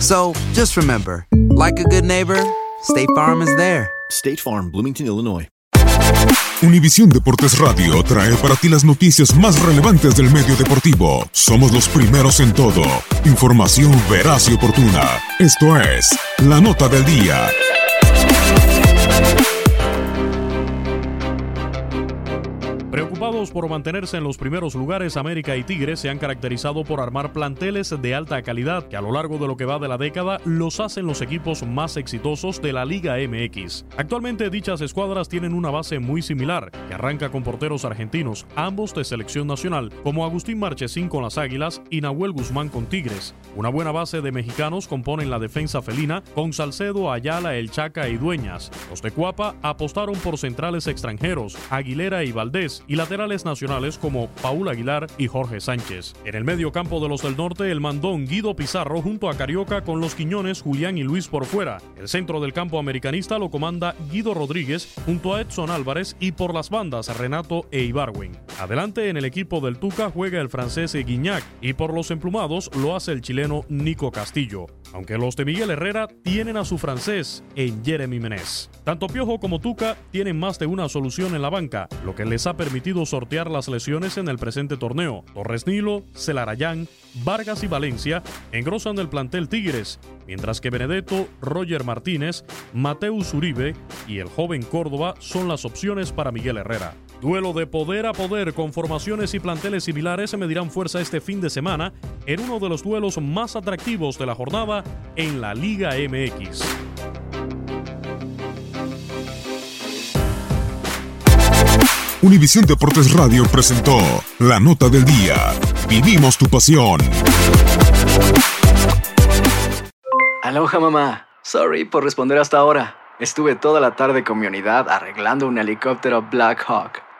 So just remember, like a good neighbor, State Farm is there. State Farm, Bloomington, Illinois. Univisión Deportes Radio trae para ti las noticias más relevantes del medio deportivo. Somos los primeros en todo. Información veraz y oportuna. Esto es La Nota del Día. Preocupados por mantenerse en los primeros lugares, América y Tigres se han caracterizado por armar planteles de alta calidad que a lo largo de lo que va de la década los hacen los equipos más exitosos de la Liga MX. Actualmente dichas escuadras tienen una base muy similar, que arranca con porteros argentinos, ambos de selección nacional, como Agustín Marchesín con las Águilas y Nahuel Guzmán con Tigres. Una buena base de mexicanos componen la defensa felina con Salcedo, Ayala, El Chaca y Dueñas. Los de Cuapa apostaron por centrales extranjeros, Aguilera y Valdés, y laterales nacionales como Paul Aguilar y Jorge Sánchez. En el medio campo de los del norte, el mandón Guido Pizarro junto a Carioca con los Quiñones, Julián y Luis por fuera. El centro del campo americanista lo comanda Guido Rodríguez junto a Edson Álvarez y por las bandas Renato e Ibarwin. Adelante en el equipo del Tuca juega el francés Guignac y por los emplumados lo hace el chileno Nico Castillo. Aunque los de Miguel Herrera tienen a su francés en Jeremy Menez. Tanto Piojo como Tuca tienen más de una solución en la banca, lo que les ha permitido sortear las lesiones en el presente torneo. Torres Nilo, Celarayán, Vargas y Valencia engrosan el plantel Tigres, mientras que Benedetto, Roger Martínez, Mateus Uribe y el joven Córdoba son las opciones para Miguel Herrera. Duelo de poder a poder con formaciones y planteles similares se medirán fuerza este fin de semana en uno de los duelos más atractivos de la jornada en la Liga MX. Univisión Deportes Radio presentó La Nota del Día. Vivimos tu pasión. Aloha mamá. Sorry por responder hasta ahora. Estuve toda la tarde con mi unidad arreglando un helicóptero Black Hawk.